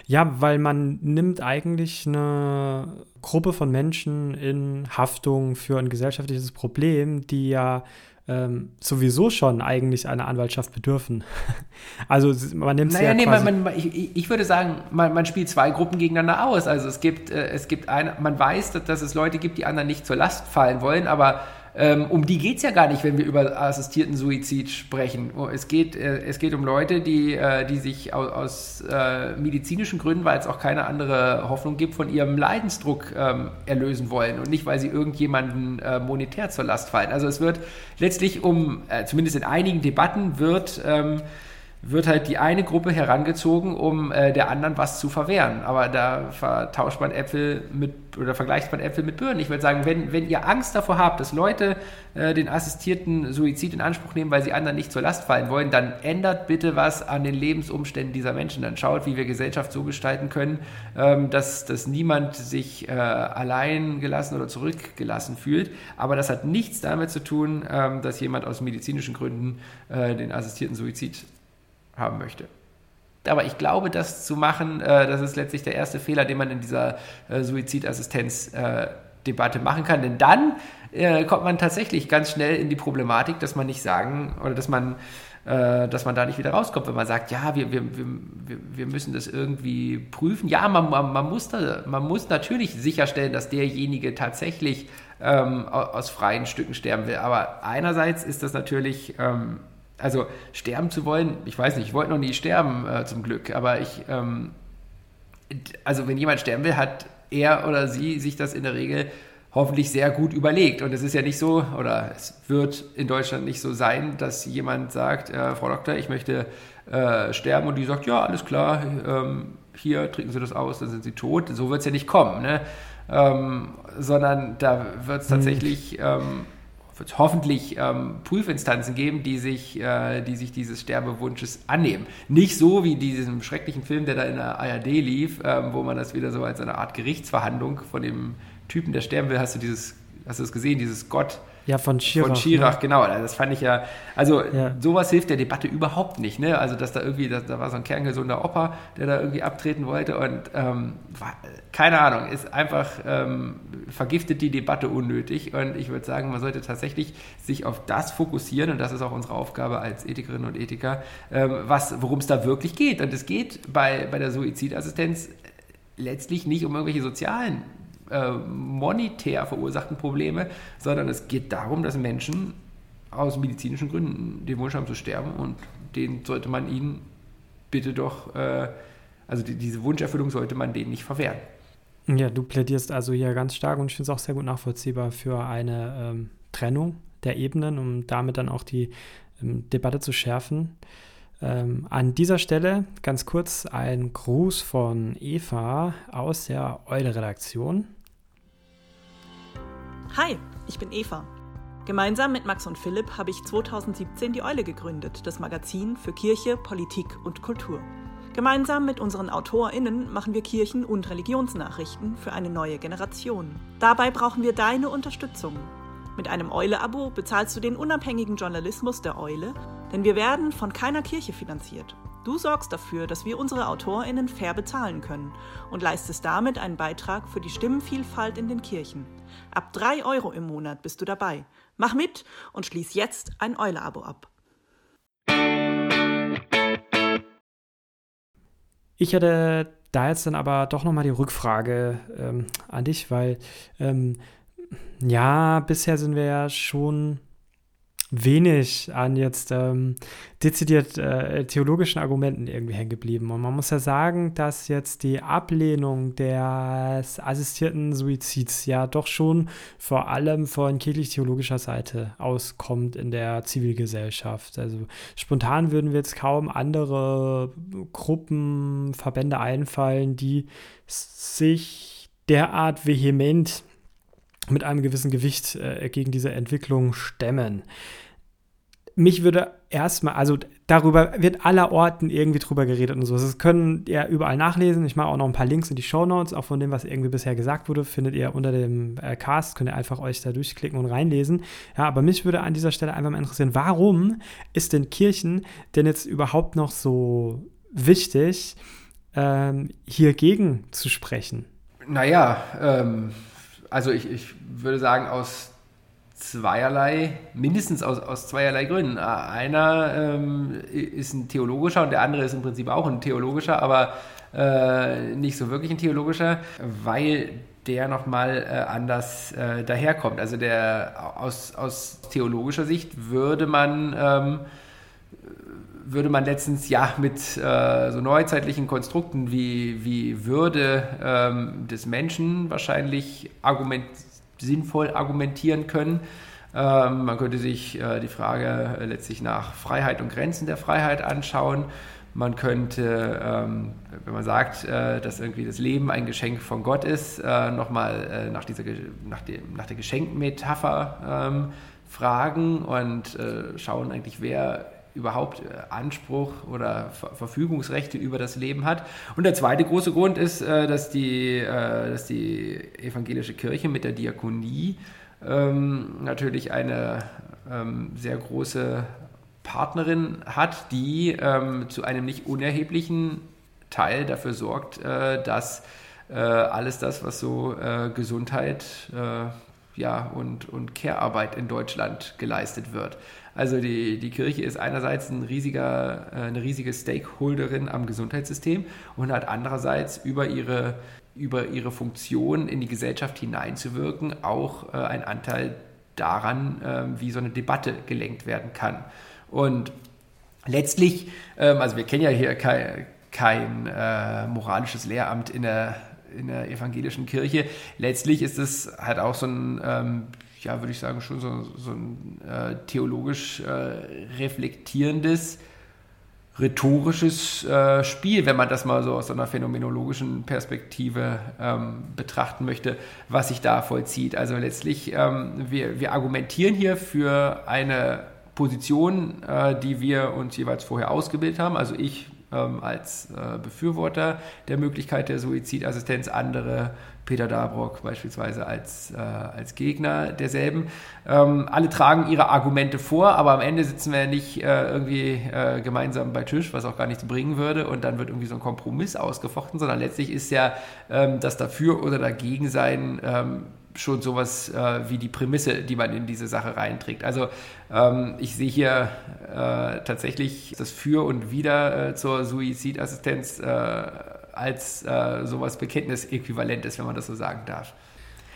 Ja, weil man nimmt eigentlich eine Gruppe von Menschen in Haftung für ein gesellschaftliches Problem, die ja ähm, sowieso schon eigentlich einer Anwaltschaft bedürfen. also man nimmt naja, ja nee, man, man, ich, ich, würde sagen, man, man, spielt zwei Gruppen gegeneinander aus. Also es gibt, äh, es gibt eine, man weiß, dass, dass, es Leute gibt, die anderen nicht zur Last fallen wollen, aber ähm, um die geht es ja gar nicht, wenn wir über assistierten Suizid sprechen. Es geht, äh, es geht um Leute, die, äh, die sich aus, aus äh, medizinischen Gründen, weil es auch keine andere Hoffnung gibt, von ihrem Leidensdruck ähm, erlösen wollen und nicht, weil sie irgendjemanden äh, monetär zur Last fallen. Also es wird letztlich um, äh, zumindest in einigen Debatten, wird ähm, wird halt die eine Gruppe herangezogen, um äh, der anderen was zu verwehren. Aber da vertauscht man Äpfel mit oder vergleicht man Äpfel mit Birnen. Ich würde sagen, wenn, wenn ihr Angst davor habt, dass Leute äh, den assistierten Suizid in Anspruch nehmen, weil sie anderen nicht zur Last fallen wollen, dann ändert bitte was an den Lebensumständen dieser Menschen. Dann schaut, wie wir Gesellschaft so gestalten können, ähm, dass, dass niemand sich äh, allein gelassen oder zurückgelassen fühlt. Aber das hat nichts damit zu tun, ähm, dass jemand aus medizinischen Gründen äh, den assistierten Suizid haben möchte. Aber ich glaube, das zu machen, äh, das ist letztlich der erste Fehler, den man in dieser äh, Suizidassistenz-Debatte äh, machen kann. Denn dann äh, kommt man tatsächlich ganz schnell in die Problematik, dass man nicht sagen oder dass man, äh, dass man da nicht wieder rauskommt, wenn man sagt, ja, wir, wir, wir, wir müssen das irgendwie prüfen. Ja, man, man, man, muss, da, man muss natürlich sicherstellen, dass derjenige tatsächlich ähm, aus freien Stücken sterben will. Aber einerseits ist das natürlich. Ähm, also sterben zu wollen, ich weiß nicht, ich wollte noch nie sterben äh, zum Glück, aber ich, ähm, also wenn jemand sterben will, hat er oder sie sich das in der Regel hoffentlich sehr gut überlegt. Und es ist ja nicht so, oder es wird in Deutschland nicht so sein, dass jemand sagt, äh, Frau Doktor, ich möchte äh, sterben und die sagt, ja, alles klar, ähm, hier trinken Sie das aus, dann sind Sie tot. So wird es ja nicht kommen, ne? Ähm, sondern da wird es hm. tatsächlich ähm, wird es hoffentlich ähm, Prüfinstanzen geben, die sich, äh, die sich dieses Sterbewunsches annehmen. Nicht so wie diesem schrecklichen Film, der da in der ARD lief, ähm, wo man das wieder so als eine Art Gerichtsverhandlung von dem Typen, der sterben will, hast du dieses, hast du das gesehen, dieses Gott, ja, von Schirach. Von Schirach, ne? genau. Also das fand ich ja, also ja. sowas hilft der Debatte überhaupt nicht. Ne? Also, dass da irgendwie, da, da war so ein kerngesunder Opa, der da irgendwie abtreten wollte und ähm, war, keine Ahnung, ist einfach, ähm, vergiftet die Debatte unnötig und ich würde sagen, man sollte tatsächlich sich auf das fokussieren und das ist auch unsere Aufgabe als Ethikerinnen und Ethiker, ähm, worum es da wirklich geht. Und es geht bei, bei der Suizidassistenz letztlich nicht um irgendwelche sozialen äh, monetär verursachten Probleme, sondern es geht darum, dass Menschen aus medizinischen Gründen den Wunsch haben zu sterben und den sollte man ihnen bitte doch, äh, also die, diese Wunscherfüllung sollte man denen nicht verwehren. Ja, du plädierst also hier ganz stark und ich finde es auch sehr gut nachvollziehbar für eine ähm, Trennung der Ebenen, um damit dann auch die ähm, Debatte zu schärfen. Ähm, an dieser Stelle ganz kurz ein Gruß von Eva aus der Eule-Redaktion. Hi, ich bin Eva. Gemeinsam mit Max und Philipp habe ich 2017 die Eule gegründet, das Magazin für Kirche, Politik und Kultur. Gemeinsam mit unseren AutorInnen machen wir Kirchen- und Religionsnachrichten für eine neue Generation. Dabei brauchen wir deine Unterstützung. Mit einem Eule-Abo bezahlst du den unabhängigen Journalismus der Eule, denn wir werden von keiner Kirche finanziert. Du sorgst dafür, dass wir unsere AutorInnen fair bezahlen können und leistest damit einen Beitrag für die Stimmenvielfalt in den Kirchen. Ab 3 Euro im Monat bist du dabei. Mach mit und schließ jetzt ein Eule-Abo ab. Ich hätte da jetzt dann aber doch nochmal die Rückfrage ähm, an dich, weil ähm, ja, bisher sind wir ja schon wenig an jetzt ähm, dezidiert äh, theologischen Argumenten irgendwie hängen geblieben. Und man muss ja sagen, dass jetzt die Ablehnung des assistierten Suizids ja doch schon vor allem von kirchlich-theologischer Seite auskommt in der Zivilgesellschaft. Also spontan würden wir jetzt kaum andere Gruppen, Verbände einfallen, die sich derart vehement mit einem gewissen Gewicht äh, gegen diese Entwicklung stemmen. Mich würde erstmal, also darüber wird aller Orten irgendwie drüber geredet und so. Das können ihr überall nachlesen. Ich mache auch noch ein paar Links in die Show Notes, auch von dem, was irgendwie bisher gesagt wurde, findet ihr unter dem äh, Cast. Könnt ihr einfach euch da durchklicken und reinlesen. Ja, aber mich würde an dieser Stelle einfach mal interessieren, warum ist denn Kirchen denn jetzt überhaupt noch so wichtig, ähm, hiergegen zu sprechen? Naja, ähm, also ich, ich würde sagen, aus zweierlei, mindestens aus, aus zweierlei Gründen. Einer ähm, ist ein theologischer und der andere ist im Prinzip auch ein theologischer, aber äh, nicht so wirklich ein theologischer, weil der nochmal äh, anders äh, daherkommt. Also der aus, aus theologischer Sicht würde man ähm, würde man letztens ja mit äh, so neuzeitlichen Konstrukten wie, wie Würde ähm, des Menschen wahrscheinlich argument, sinnvoll argumentieren können. Ähm, man könnte sich äh, die Frage äh, letztlich nach Freiheit und Grenzen der Freiheit anschauen. Man könnte, ähm, wenn man sagt, äh, dass irgendwie das Leben ein Geschenk von Gott ist, äh, nochmal äh, nach, nach, nach der Geschenkmetapher ähm, fragen und schauen eigentlich, wer überhaupt äh, Anspruch oder Verfügungsrechte über das Leben hat. Und der zweite große Grund ist, äh, dass die, äh, dass die evangelische Kirche mit der Diakonie ähm, natürlich eine ähm, sehr große Partnerin hat, die ähm, zu einem nicht unerheblichen Teil dafür sorgt, dass alles das, was so Gesundheit ja, und, und Care-Arbeit in Deutschland geleistet wird. Also die, die Kirche ist einerseits ein riesiger, äh, eine riesige Stakeholderin am Gesundheitssystem und hat andererseits über ihre, über ihre Funktion in die Gesellschaft hineinzuwirken auch äh, einen Anteil daran, ähm, wie so eine Debatte gelenkt werden kann. Und letztlich, ähm, also wir kennen ja hier kein, kein äh, moralisches Lehramt in der in der evangelischen Kirche. Letztlich ist es halt auch so ein ähm, ja, würde ich sagen, schon so, so ein äh, theologisch äh, reflektierendes, rhetorisches äh, Spiel, wenn man das mal so aus einer phänomenologischen Perspektive ähm, betrachten möchte, was sich da vollzieht. Also letztlich, ähm, wir, wir argumentieren hier für eine Position, äh, die wir uns jeweils vorher ausgebildet haben. Also ich ähm, als äh, Befürworter der Möglichkeit der Suizidassistenz, andere Peter Dabrock beispielsweise als, äh, als Gegner derselben. Ähm, alle tragen ihre Argumente vor, aber am Ende sitzen wir nicht äh, irgendwie äh, gemeinsam bei Tisch, was auch gar nichts bringen würde, und dann wird irgendwie so ein Kompromiss ausgefochten, sondern letztlich ist ja ähm, das Dafür oder Dagegen sein ähm, schon sowas äh, wie die Prämisse, die man in diese Sache reinträgt. Also ähm, ich sehe hier äh, tatsächlich das Für und Wider äh, zur Suizidassistenz äh, als äh, sowas Bekenntnisäquivalentes, wenn man das so sagen darf.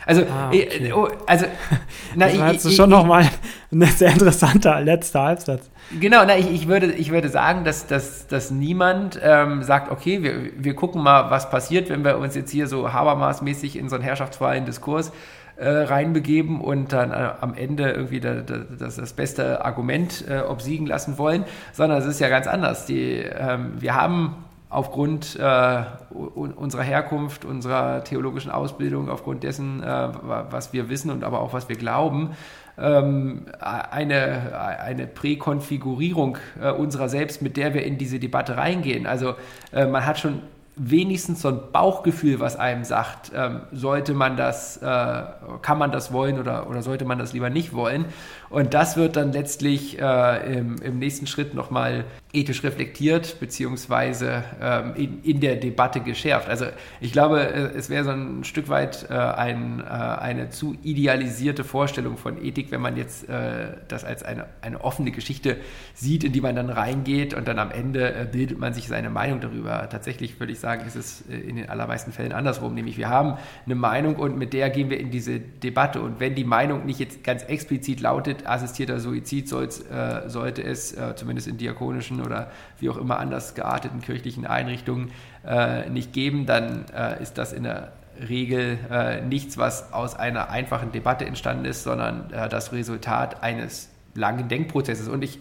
Also, ah, äh, okay. oh, also, na, das war ich, ich, schon nochmal ein sehr interessanter letzter Halbsatz. Genau, na, ich, ich, würde, ich würde sagen, dass, dass, dass niemand ähm, sagt, okay, wir, wir gucken mal, was passiert, wenn wir uns jetzt hier so Habermas-mäßig in so einen herrschaftsfreien Diskurs äh, reinbegeben und dann äh, am Ende irgendwie da, da, das, das beste Argument äh, obsiegen lassen wollen, sondern es ist ja ganz anders. Die, ähm, wir haben aufgrund äh, unserer Herkunft, unserer theologischen Ausbildung, aufgrund dessen, äh, was wir wissen und aber auch was wir glauben, ähm, eine, eine Präkonfigurierung äh, unserer selbst, mit der wir in diese Debatte reingehen. Also äh, man hat schon wenigstens so ein Bauchgefühl, was einem sagt, ähm, sollte man das, äh, kann man das wollen oder, oder sollte man das lieber nicht wollen. Und das wird dann letztlich äh, im, im nächsten Schritt nochmal ethisch reflektiert, beziehungsweise ähm, in, in der Debatte geschärft. Also ich glaube, äh, es wäre so ein Stück weit äh, ein, äh, eine zu idealisierte Vorstellung von Ethik, wenn man jetzt äh, das als eine, eine offene Geschichte sieht, in die man dann reingeht und dann am Ende äh, bildet man sich seine Meinung darüber. Tatsächlich würde ich sagen, ist es in den allermeisten Fällen andersrum, nämlich wir haben eine Meinung und mit der gehen wir in diese Debatte und wenn die Meinung nicht jetzt ganz explizit lautet, assistierter Suizid sollte es zumindest in diakonischen oder wie auch immer anders gearteten kirchlichen Einrichtungen äh, nicht geben, dann äh, ist das in der Regel äh, nichts, was aus einer einfachen Debatte entstanden ist, sondern äh, das Resultat eines langen Denkprozesses. Und ich,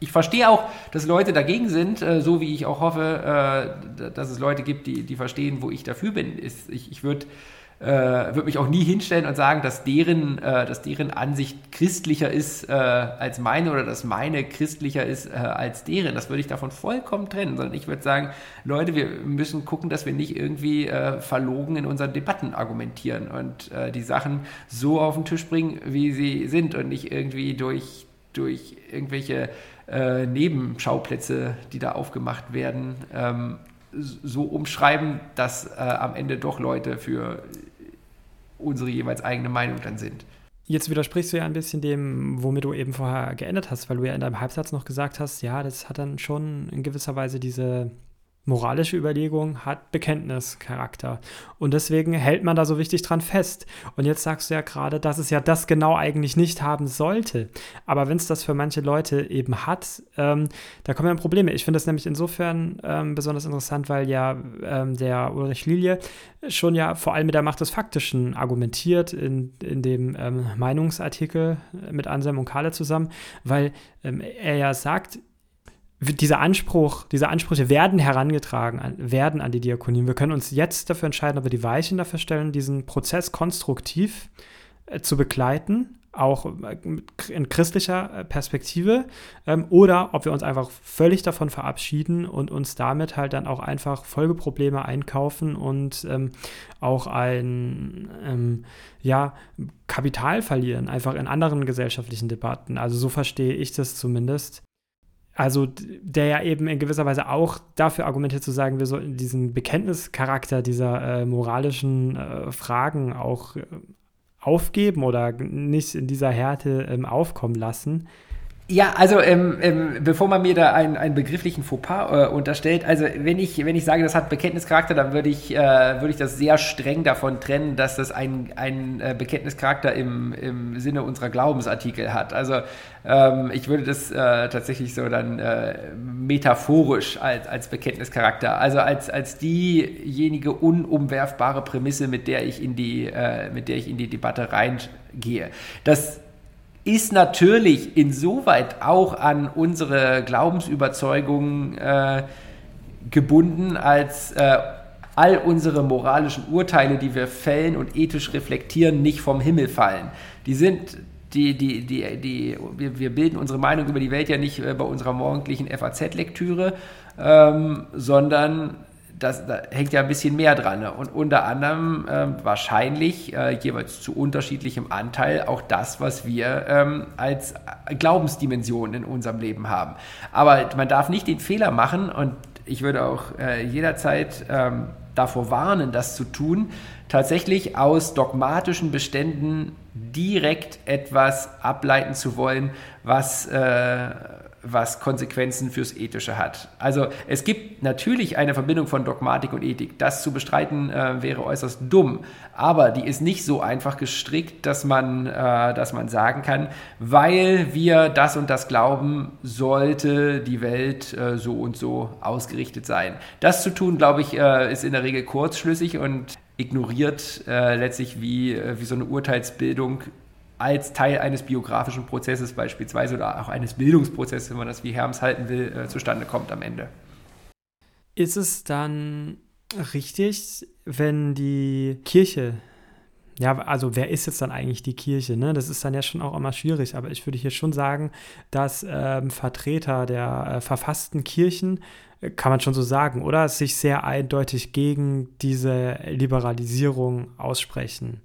ich verstehe auch, dass Leute dagegen sind, äh, so wie ich auch hoffe, äh, dass es Leute gibt, die, die verstehen, wo ich dafür bin. Ich ich würde äh, würde mich auch nie hinstellen und sagen, dass deren, äh, dass deren Ansicht christlicher ist äh, als meine oder dass meine christlicher ist äh, als deren. Das würde ich davon vollkommen trennen, sondern ich würde sagen, Leute, wir müssen gucken, dass wir nicht irgendwie äh, verlogen in unseren Debatten argumentieren und äh, die Sachen so auf den Tisch bringen, wie sie sind und nicht irgendwie durch, durch irgendwelche Nebenschauplätze, die da aufgemacht werden, ähm, so umschreiben, dass äh, am Ende doch Leute für unsere jeweils eigene Meinung dann sind. Jetzt widersprichst du ja ein bisschen dem, womit du eben vorher geendet hast, weil du ja in deinem Halbsatz noch gesagt hast, ja, das hat dann schon in gewisser Weise diese moralische Überlegung hat Bekenntnischarakter. Und deswegen hält man da so wichtig dran fest. Und jetzt sagst du ja gerade, dass es ja das genau eigentlich nicht haben sollte. Aber wenn es das für manche Leute eben hat, ähm, da kommen ja Probleme. Ich finde das nämlich insofern ähm, besonders interessant, weil ja ähm, der Ulrich Lilie schon ja vor allem mit der Macht des Faktischen argumentiert in, in dem ähm, Meinungsartikel mit Anselm und Kahle zusammen, weil ähm, er ja sagt, dieser Anspruch, diese Ansprüche werden herangetragen, werden an die Diakonie. Wir können uns jetzt dafür entscheiden, ob wir die Weichen dafür stellen, diesen Prozess konstruktiv äh, zu begleiten, auch äh, in christlicher äh, Perspektive, ähm, oder ob wir uns einfach völlig davon verabschieden und uns damit halt dann auch einfach Folgeprobleme einkaufen und ähm, auch ein ähm, ja, Kapital verlieren, einfach in anderen gesellschaftlichen Debatten. Also so verstehe ich das zumindest. Also der ja eben in gewisser Weise auch dafür argumentiert zu sagen, wir sollten diesen Bekenntnischarakter dieser äh, moralischen äh, Fragen auch äh, aufgeben oder nicht in dieser Härte ähm, aufkommen lassen. Ja, also ähm, ähm, bevor man mir da einen, einen begrifflichen Fauxpas äh, unterstellt, also wenn ich, wenn ich sage, das hat Bekenntnischarakter, dann würde ich, äh, würde ich das sehr streng davon trennen, dass das ein, ein äh, Bekenntnischarakter im, im Sinne unserer Glaubensartikel hat. Also ähm, ich würde das äh, tatsächlich so dann äh, metaphorisch als, als Bekenntnischarakter, also als, als diejenige unumwerfbare Prämisse, mit der ich in die, äh, mit der ich in die Debatte reingehe. Das ist natürlich insoweit auch an unsere Glaubensüberzeugungen äh, gebunden, als äh, all unsere moralischen Urteile, die wir fällen und ethisch reflektieren, nicht vom Himmel fallen. Die sind die, die, die, die, wir, wir bilden unsere Meinung über die Welt ja nicht äh, bei unserer morgendlichen FAZ-Lektüre, ähm, sondern das, da hängt ja ein bisschen mehr dran. Ne? Und unter anderem ähm, wahrscheinlich äh, jeweils zu unterschiedlichem Anteil auch das, was wir ähm, als Glaubensdimension in unserem Leben haben. Aber man darf nicht den Fehler machen und ich würde auch äh, jederzeit ähm, davor warnen, das zu tun, tatsächlich aus dogmatischen Beständen direkt etwas ableiten zu wollen, was äh, was Konsequenzen fürs Ethische hat. Also es gibt natürlich eine Verbindung von Dogmatik und Ethik. Das zu bestreiten äh, wäre äußerst dumm, aber die ist nicht so einfach gestrickt, dass man, äh, dass man sagen kann, weil wir das und das glauben, sollte die Welt äh, so und so ausgerichtet sein. Das zu tun, glaube ich, äh, ist in der Regel kurzschlüssig und ignoriert äh, letztlich wie, äh, wie so eine Urteilsbildung als Teil eines biografischen Prozesses beispielsweise oder auch eines Bildungsprozesses, wenn man das wie Herms halten will, äh, zustande kommt am Ende. Ist es dann richtig, wenn die Kirche, ja, also wer ist jetzt dann eigentlich die Kirche? Ne? Das ist dann ja schon auch immer schwierig, aber ich würde hier schon sagen, dass ähm, Vertreter der äh, verfassten Kirchen, äh, kann man schon so sagen, oder sich sehr eindeutig gegen diese Liberalisierung aussprechen.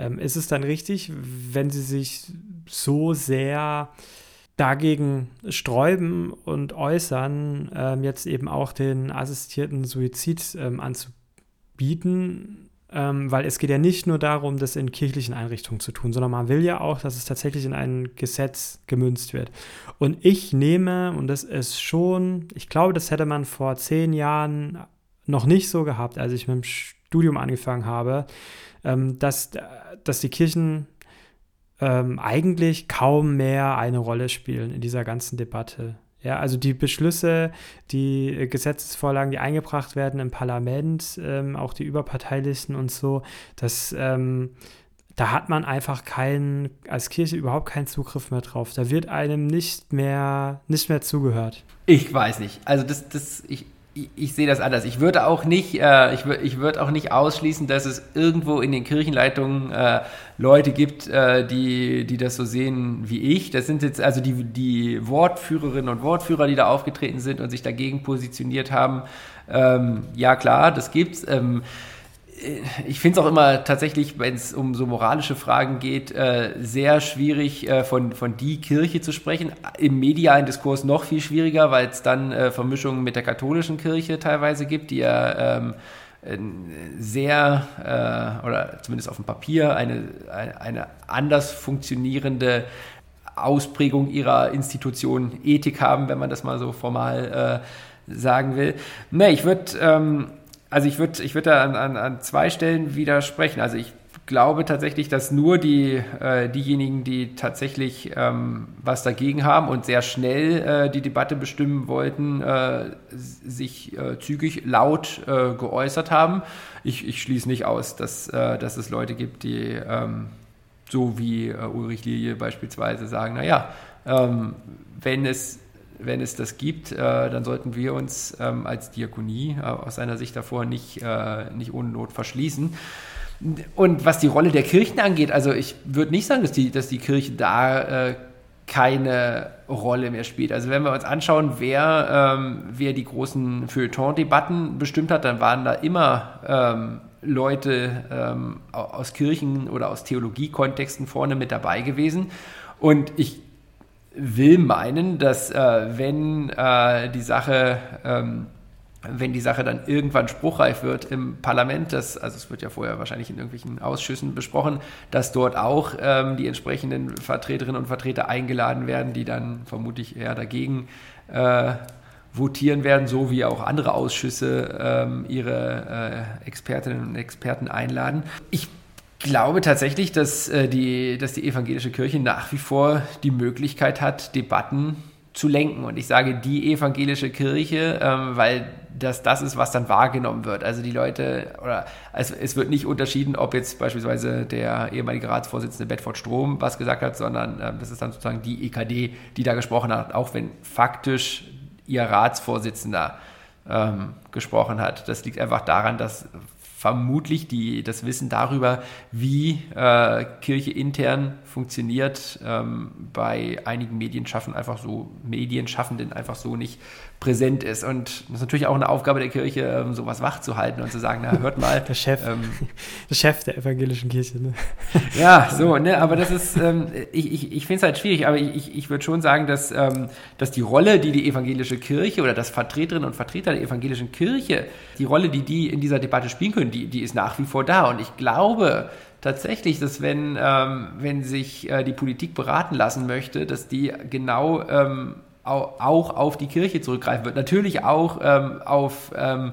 Ähm, ist es dann richtig, wenn sie sich so sehr dagegen sträuben und äußern, ähm, jetzt eben auch den assistierten Suizid ähm, anzubieten? Ähm, weil es geht ja nicht nur darum, das in kirchlichen Einrichtungen zu tun, sondern man will ja auch, dass es tatsächlich in ein Gesetz gemünzt wird. Und ich nehme, und das ist schon, ich glaube, das hätte man vor zehn Jahren noch nicht so gehabt, als ich mit dem Studium angefangen habe, dass, dass die Kirchen ähm, eigentlich kaum mehr eine Rolle spielen in dieser ganzen Debatte. Ja, also die Beschlüsse, die Gesetzesvorlagen, die eingebracht werden im Parlament, ähm, auch die überparteilichen und so, das, ähm, da hat man einfach keinen, als Kirche überhaupt keinen Zugriff mehr drauf. Da wird einem nicht mehr, nicht mehr zugehört. Ich weiß nicht. Also das, das, ich, ich, ich sehe das anders. Ich würde auch nicht, äh, ich, ich würde auch nicht ausschließen, dass es irgendwo in den Kirchenleitungen äh, Leute gibt, äh, die, die das so sehen wie ich. Das sind jetzt also die, die Wortführerinnen und Wortführer, die da aufgetreten sind und sich dagegen positioniert haben. Ähm, ja klar, das gibt's. Ähm, ich finde es auch immer tatsächlich, wenn es um so moralische Fragen geht, äh, sehr schwierig, äh, von, von die Kirche zu sprechen. Im medialen Diskurs noch viel schwieriger, weil es dann äh, Vermischungen mit der katholischen Kirche teilweise gibt, die ja ähm, sehr, äh, oder zumindest auf dem Papier, eine, eine anders funktionierende Ausprägung ihrer Institution Ethik haben, wenn man das mal so formal äh, sagen will. Ne, ich würde ähm, also ich würde ich würd da an, an, an zwei Stellen widersprechen. Also ich glaube tatsächlich, dass nur die, äh, diejenigen, die tatsächlich ähm, was dagegen haben und sehr schnell äh, die Debatte bestimmen wollten, äh, sich äh, zügig laut äh, geäußert haben. Ich, ich schließe nicht aus, dass, äh, dass es Leute gibt, die ähm, so wie Ulrich Lilie beispielsweise sagen, naja, ähm, wenn es wenn es das gibt, äh, dann sollten wir uns ähm, als Diakonie äh, aus seiner Sicht davor nicht, äh, nicht ohne Not verschließen. Und was die Rolle der Kirchen angeht, also ich würde nicht sagen, dass die, dass die Kirche da äh, keine Rolle mehr spielt. Also wenn wir uns anschauen, wer, ähm, wer die großen Feuilleton-Debatten bestimmt hat, dann waren da immer ähm, Leute ähm, aus Kirchen oder aus Theologiekontexten vorne mit dabei gewesen. Und ich will meinen, dass äh, wenn äh, die Sache ähm, wenn die Sache dann irgendwann spruchreif wird im Parlament, das, also es wird ja vorher wahrscheinlich in irgendwelchen Ausschüssen besprochen, dass dort auch ähm, die entsprechenden Vertreterinnen und Vertreter eingeladen werden, die dann vermutlich eher dagegen äh, votieren werden, so wie auch andere Ausschüsse ähm, ihre äh, Expertinnen und Experten einladen. Ich glaube tatsächlich, dass, äh, die, dass die evangelische Kirche nach wie vor die Möglichkeit hat, Debatten zu lenken. Und ich sage die evangelische Kirche, ähm, weil das das ist, was dann wahrgenommen wird. Also die Leute, oder es, es wird nicht unterschieden, ob jetzt beispielsweise der ehemalige Ratsvorsitzende Bedford Strom was gesagt hat, sondern ähm, das ist dann sozusagen die EKD, die da gesprochen hat, auch wenn faktisch ihr Ratsvorsitzender ähm, gesprochen hat. Das liegt einfach daran, dass vermutlich die, das Wissen darüber, wie äh, Kirche intern funktioniert, ähm, bei einigen Medienschaffenden einfach so, Medienschaffenden einfach so nicht präsent ist. Und das ist natürlich auch eine Aufgabe der Kirche, ähm, sowas wach zu halten und zu sagen, na, hört mal. Der Chef, ähm, der Chef der evangelischen Kirche, ne? Ja, so, ne, aber das ist, ähm, ich, ich, ich finde es halt schwierig, aber ich, ich würde schon sagen, dass, ähm, dass die Rolle, die die evangelische Kirche oder das Vertreterinnen und Vertreter der evangelischen Kirche, die Rolle, die die in dieser Debatte spielen können, die, die ist nach wie vor da. Und ich glaube, tatsächlich, dass wenn, ähm, wenn sich äh, die Politik beraten lassen möchte, dass die genau ähm, auch auf die Kirche zurückgreifen wird. Natürlich auch ähm, auf ähm,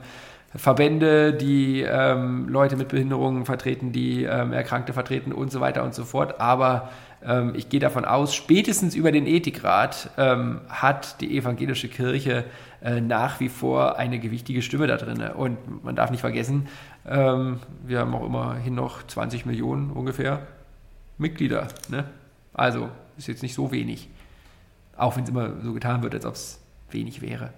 Verbände, die ähm, Leute mit Behinderungen vertreten, die ähm, Erkrankte vertreten und so weiter und so fort. Aber ähm, ich gehe davon aus, spätestens über den Ethikrat ähm, hat die evangelische Kirche äh, nach wie vor eine gewichtige Stimme da drin. Und man darf nicht vergessen, wir haben auch immerhin noch 20 Millionen ungefähr Mitglieder. Ne? Also ist jetzt nicht so wenig. Auch wenn es immer so getan wird, als ob es wenig wäre.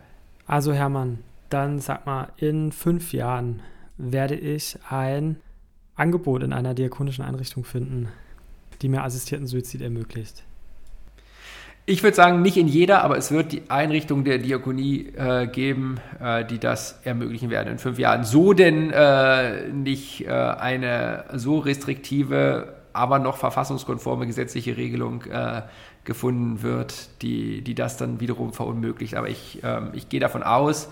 Also Hermann, dann sag mal, in fünf Jahren werde ich ein Angebot in einer diakonischen Einrichtung finden, die mir assistierten Suizid ermöglicht. Ich würde sagen, nicht in jeder, aber es wird die Einrichtung der Diakonie äh, geben, äh, die das ermöglichen werden in fünf Jahren. So denn äh, nicht äh, eine so restriktive, aber noch verfassungskonforme gesetzliche Regelung äh, gefunden wird, die, die das dann wiederum verunmöglicht. Aber ich, ähm, ich gehe davon aus,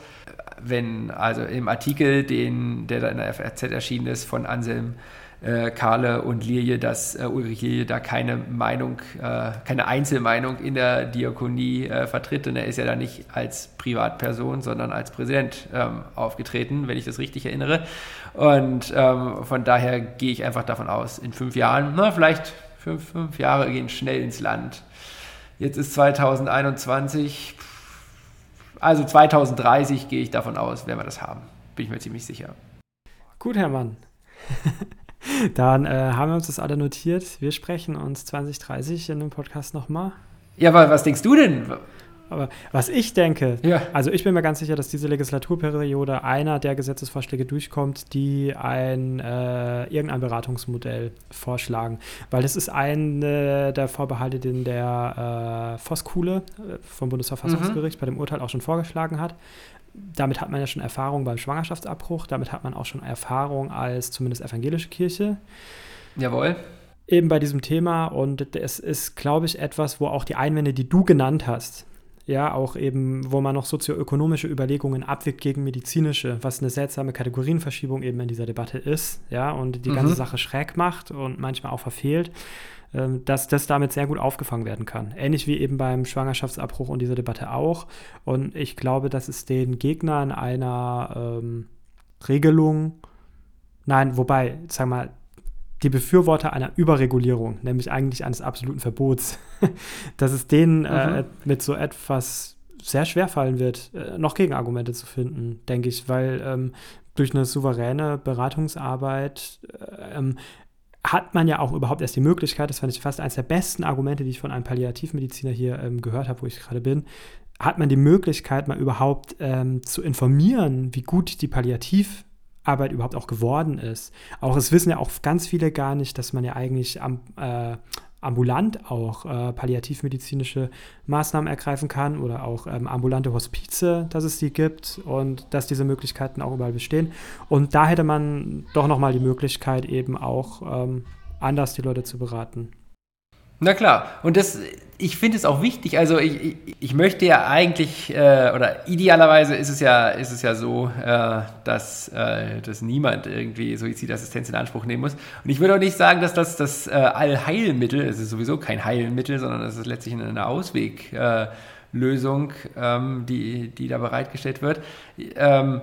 wenn also im Artikel, den, der da in der FRZ erschienen ist, von Anselm äh, Kahle und Lilie, dass äh, Ulrich Lilie da keine Meinung, äh, keine Einzelmeinung in der Diakonie äh, vertritt. Denn er ist ja da nicht als Privatperson, sondern als Präsident ähm, aufgetreten, wenn ich das richtig erinnere. Und ähm, von daher gehe ich einfach davon aus, in fünf Jahren, na, vielleicht fünf, fünf Jahre gehen schnell ins Land. Jetzt ist 2021, also 2030 gehe ich davon aus, werden wir das haben. Bin ich mir ziemlich sicher. Gut, Herr Mann. Dann äh, haben wir uns das alle notiert. Wir sprechen uns 2030 in dem Podcast nochmal. Ja, aber was denkst du denn? Aber was ich denke, ja. also ich bin mir ganz sicher, dass diese Legislaturperiode einer der Gesetzesvorschläge durchkommt, die ein äh, irgendein Beratungsmodell vorschlagen. Weil das ist eine der Vorbehalte, den der äh, Voskuhle äh, vom Bundesverfassungsgericht mhm. bei dem Urteil auch schon vorgeschlagen hat. Damit hat man ja schon Erfahrung beim Schwangerschaftsabbruch, damit hat man auch schon Erfahrung als zumindest evangelische Kirche. Jawohl eben bei diesem Thema und es ist, glaube ich, etwas, wo auch die Einwände, die du genannt hast, ja, auch eben, wo man noch sozioökonomische Überlegungen abwickt gegen medizinische, was eine seltsame Kategorienverschiebung eben in dieser Debatte ist, ja, und die mhm. ganze Sache schräg macht und manchmal auch verfehlt, ähm, dass das damit sehr gut aufgefangen werden kann. Ähnlich wie eben beim Schwangerschaftsabbruch und dieser Debatte auch. Und ich glaube, dass es den Gegnern einer ähm, Regelung, nein, wobei, sag mal, die Befürworter einer Überregulierung, nämlich eigentlich eines absoluten Verbots, dass es denen äh, mhm. äh, mit so etwas sehr schwer fallen wird, äh, noch Gegenargumente zu finden, denke ich, weil ähm, durch eine souveräne Beratungsarbeit äh, ähm, hat man ja auch überhaupt erst die Möglichkeit, das fand ich fast eines der besten Argumente, die ich von einem Palliativmediziner hier ähm, gehört habe, wo ich gerade bin, hat man die Möglichkeit, mal überhaupt ähm, zu informieren, wie gut die Palliativ Arbeit überhaupt auch geworden ist. Auch es wissen ja auch ganz viele gar nicht, dass man ja eigentlich am, äh, ambulant auch äh, palliativmedizinische Maßnahmen ergreifen kann oder auch ähm, ambulante Hospize, dass es die gibt und dass diese Möglichkeiten auch überall bestehen. Und da hätte man doch nochmal die Möglichkeit, eben auch ähm, anders die Leute zu beraten. Na klar, und das, ich finde es auch wichtig, also ich, ich, ich möchte ja eigentlich, äh, oder idealerweise ist es ja, ist es ja so, äh, dass, äh, dass niemand irgendwie Suizidassistenz in Anspruch nehmen muss. Und ich würde auch nicht sagen, dass das das äh, Allheilmittel, es ist sowieso kein Heilmittel, sondern es ist letztlich eine Ausweglösung, ähm, die, die da bereitgestellt wird. Ähm,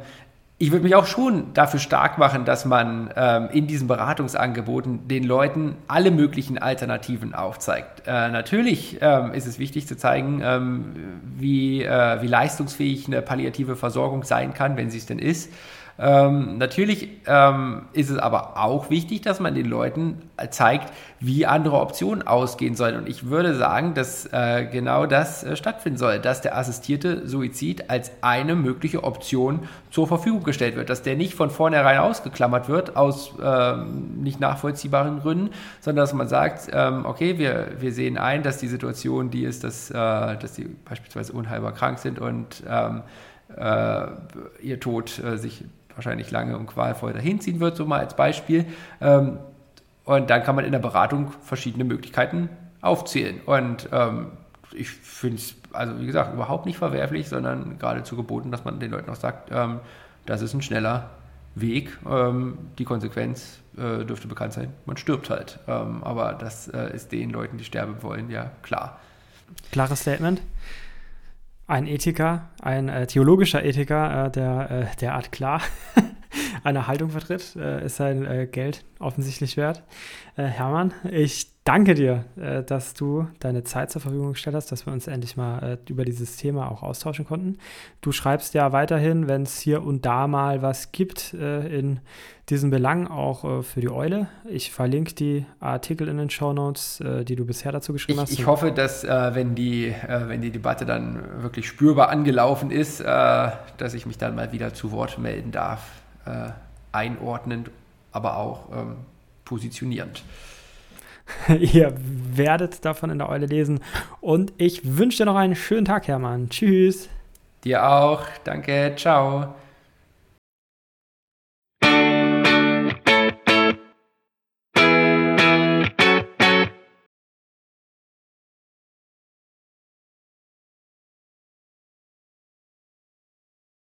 ich würde mich auch schon dafür stark machen, dass man ähm, in diesen Beratungsangeboten den Leuten alle möglichen Alternativen aufzeigt. Äh, natürlich ähm, ist es wichtig zu zeigen, ähm, wie, äh, wie leistungsfähig eine palliative Versorgung sein kann, wenn sie es denn ist. Ähm, natürlich ähm, ist es aber auch wichtig, dass man den Leuten zeigt, wie andere Optionen ausgehen sollen. Und ich würde sagen, dass äh, genau das äh, stattfinden soll, dass der assistierte Suizid als eine mögliche Option zur Verfügung gestellt wird, dass der nicht von vornherein ausgeklammert wird aus ähm, nicht nachvollziehbaren Gründen, sondern dass man sagt, ähm, okay, wir, wir sehen ein, dass die Situation die ist, dass, äh, dass die beispielsweise unheilbar krank sind und ähm, äh, ihr Tod äh, sich wahrscheinlich lange und qualvoll dahinziehen wird, so mal als Beispiel. Ähm, und dann kann man in der Beratung verschiedene Möglichkeiten aufzählen. Und ähm, ich finde es, also wie gesagt, überhaupt nicht verwerflich, sondern geradezu geboten, dass man den Leuten auch sagt, ähm, das ist ein schneller Weg. Ähm, die Konsequenz äh, dürfte bekannt sein, man stirbt halt. Ähm, aber das äh, ist den Leuten, die sterben wollen, ja klar. Klares Statement ein Ethiker, ein äh, theologischer Ethiker, äh, der äh, derart klar eine Haltung vertritt, äh, ist sein äh, Geld offensichtlich wert. Äh, Hermann, ich danke dir, dass du deine Zeit zur Verfügung gestellt hast, dass wir uns endlich mal über dieses Thema auch austauschen konnten. Du schreibst ja weiterhin, wenn es hier und da mal was gibt in diesen Belang auch äh, für die Eule. Ich verlinke die Artikel in den Show Notes, äh, die du bisher dazu geschrieben ich, hast. Ich hoffe, dass äh, wenn, die, äh, wenn die Debatte dann wirklich spürbar angelaufen ist, äh, dass ich mich dann mal wieder zu Wort melden darf. Äh, einordnend, aber auch ähm, positionierend. Ihr werdet davon in der Eule lesen. Und ich wünsche dir noch einen schönen Tag, Hermann. Tschüss. Dir auch. Danke. Ciao.